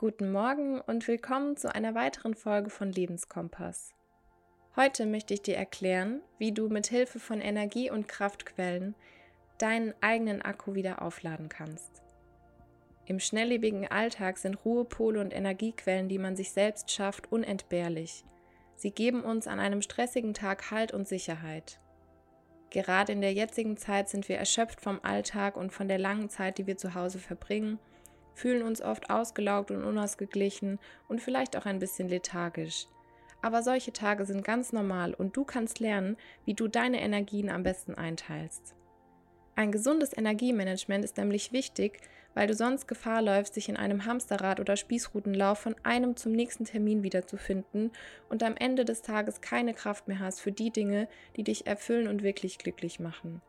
Guten Morgen und willkommen zu einer weiteren Folge von Lebenskompass. Heute möchte ich dir erklären, wie du mit Hilfe von Energie- und Kraftquellen deinen eigenen Akku wieder aufladen kannst. Im schnelllebigen Alltag sind Ruhepole und Energiequellen, die man sich selbst schafft, unentbehrlich. Sie geben uns an einem stressigen Tag Halt und Sicherheit. Gerade in der jetzigen Zeit sind wir erschöpft vom Alltag und von der langen Zeit, die wir zu Hause verbringen fühlen uns oft ausgelaugt und unausgeglichen und vielleicht auch ein bisschen lethargisch. Aber solche Tage sind ganz normal und du kannst lernen, wie du deine Energien am besten einteilst. Ein gesundes Energiemanagement ist nämlich wichtig, weil du sonst Gefahr läufst, dich in einem Hamsterrad oder Spießrutenlauf von einem zum nächsten Termin wiederzufinden und am Ende des Tages keine Kraft mehr hast für die Dinge, die dich erfüllen und wirklich glücklich machen.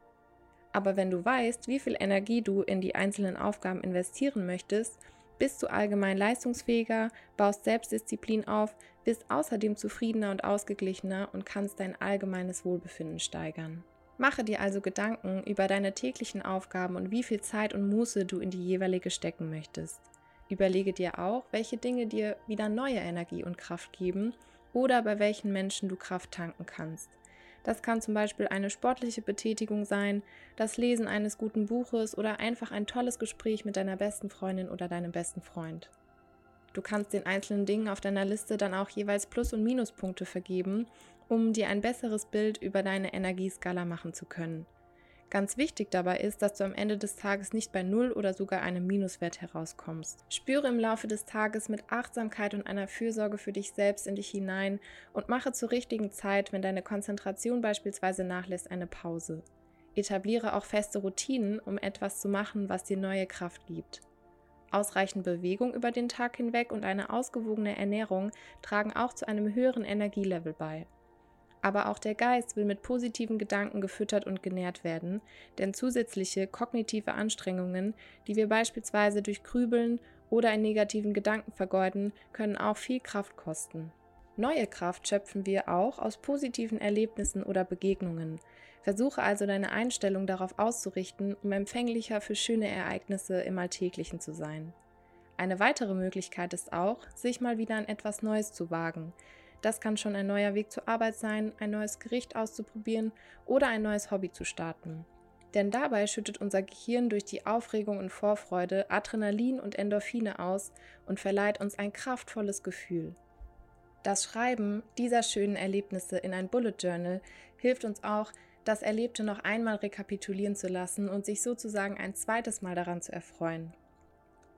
Aber wenn du weißt, wie viel Energie du in die einzelnen Aufgaben investieren möchtest, bist du allgemein leistungsfähiger, baust Selbstdisziplin auf, bist außerdem zufriedener und ausgeglichener und kannst dein allgemeines Wohlbefinden steigern. Mache dir also Gedanken über deine täglichen Aufgaben und wie viel Zeit und Muße du in die jeweilige stecken möchtest. Überlege dir auch, welche Dinge dir wieder neue Energie und Kraft geben oder bei welchen Menschen du Kraft tanken kannst. Das kann zum Beispiel eine sportliche Betätigung sein, das Lesen eines guten Buches oder einfach ein tolles Gespräch mit deiner besten Freundin oder deinem besten Freund. Du kannst den einzelnen Dingen auf deiner Liste dann auch jeweils Plus- und Minuspunkte vergeben, um dir ein besseres Bild über deine Energieskala machen zu können. Ganz wichtig dabei ist, dass du am Ende des Tages nicht bei Null oder sogar einem Minuswert herauskommst. Spüre im Laufe des Tages mit Achtsamkeit und einer Fürsorge für dich selbst in dich hinein und mache zur richtigen Zeit, wenn deine Konzentration beispielsweise nachlässt, eine Pause. Etabliere auch feste Routinen, um etwas zu machen, was dir neue Kraft gibt. Ausreichend Bewegung über den Tag hinweg und eine ausgewogene Ernährung tragen auch zu einem höheren Energielevel bei. Aber auch der Geist will mit positiven Gedanken gefüttert und genährt werden, denn zusätzliche kognitive Anstrengungen, die wir beispielsweise durch Grübeln oder in negativen Gedanken vergeuden, können auch viel Kraft kosten. Neue Kraft schöpfen wir auch aus positiven Erlebnissen oder Begegnungen. Versuche also deine Einstellung darauf auszurichten, um empfänglicher für schöne Ereignisse im Alltäglichen zu sein. Eine weitere Möglichkeit ist auch, sich mal wieder an etwas Neues zu wagen, das kann schon ein neuer Weg zur Arbeit sein, ein neues Gericht auszuprobieren oder ein neues Hobby zu starten. Denn dabei schüttet unser Gehirn durch die Aufregung und Vorfreude Adrenalin und Endorphine aus und verleiht uns ein kraftvolles Gefühl. Das Schreiben dieser schönen Erlebnisse in ein Bullet Journal hilft uns auch, das Erlebte noch einmal rekapitulieren zu lassen und sich sozusagen ein zweites Mal daran zu erfreuen.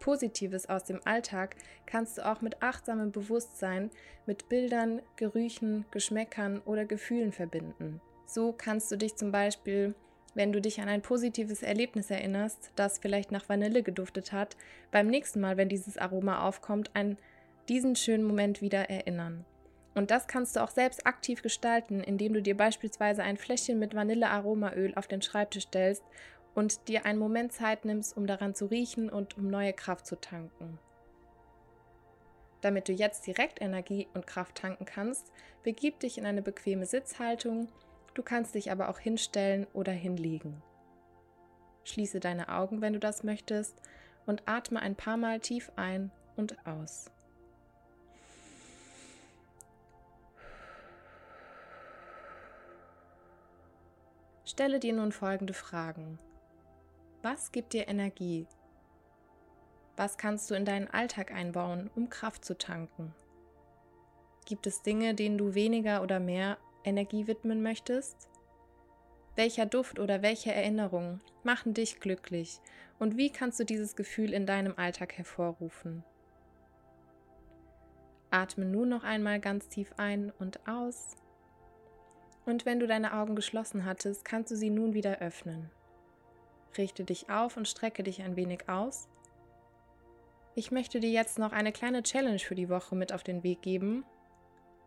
Positives aus dem Alltag kannst du auch mit achtsamem Bewusstsein mit Bildern, Gerüchen, Geschmäckern oder Gefühlen verbinden. So kannst du dich zum Beispiel, wenn du dich an ein positives Erlebnis erinnerst, das vielleicht nach Vanille geduftet hat, beim nächsten Mal, wenn dieses Aroma aufkommt, an diesen schönen Moment wieder erinnern. Und das kannst du auch selbst aktiv gestalten, indem du dir beispielsweise ein Fläschchen mit Vanillearomaöl auf den Schreibtisch stellst und dir einen Moment Zeit nimmst, um daran zu riechen und um neue Kraft zu tanken. Damit du jetzt direkt Energie und Kraft tanken kannst, begib dich in eine bequeme Sitzhaltung, du kannst dich aber auch hinstellen oder hinlegen. Schließe deine Augen, wenn du das möchtest, und atme ein paar Mal tief ein und aus. Stelle dir nun folgende Fragen. Was gibt dir Energie? Was kannst du in deinen Alltag einbauen, um Kraft zu tanken? Gibt es Dinge, denen du weniger oder mehr Energie widmen möchtest? Welcher Duft oder welche Erinnerungen machen dich glücklich und wie kannst du dieses Gefühl in deinem Alltag hervorrufen? Atme nun noch einmal ganz tief ein und aus. Und wenn du deine Augen geschlossen hattest, kannst du sie nun wieder öffnen. Richte dich auf und strecke dich ein wenig aus. Ich möchte dir jetzt noch eine kleine Challenge für die Woche mit auf den Weg geben.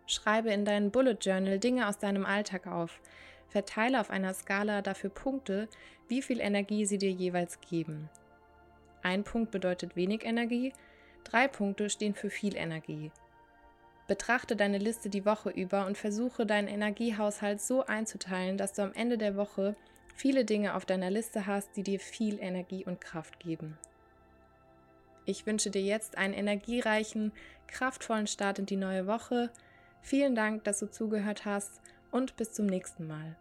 Schreibe in deinen Bullet Journal Dinge aus deinem Alltag auf. Verteile auf einer Skala dafür Punkte, wie viel Energie sie dir jeweils geben. Ein Punkt bedeutet wenig Energie, drei Punkte stehen für viel Energie. Betrachte deine Liste die Woche über und versuche deinen Energiehaushalt so einzuteilen, dass du am Ende der Woche viele Dinge auf deiner Liste hast, die dir viel Energie und Kraft geben. Ich wünsche dir jetzt einen energiereichen, kraftvollen Start in die neue Woche. Vielen Dank, dass du zugehört hast und bis zum nächsten Mal.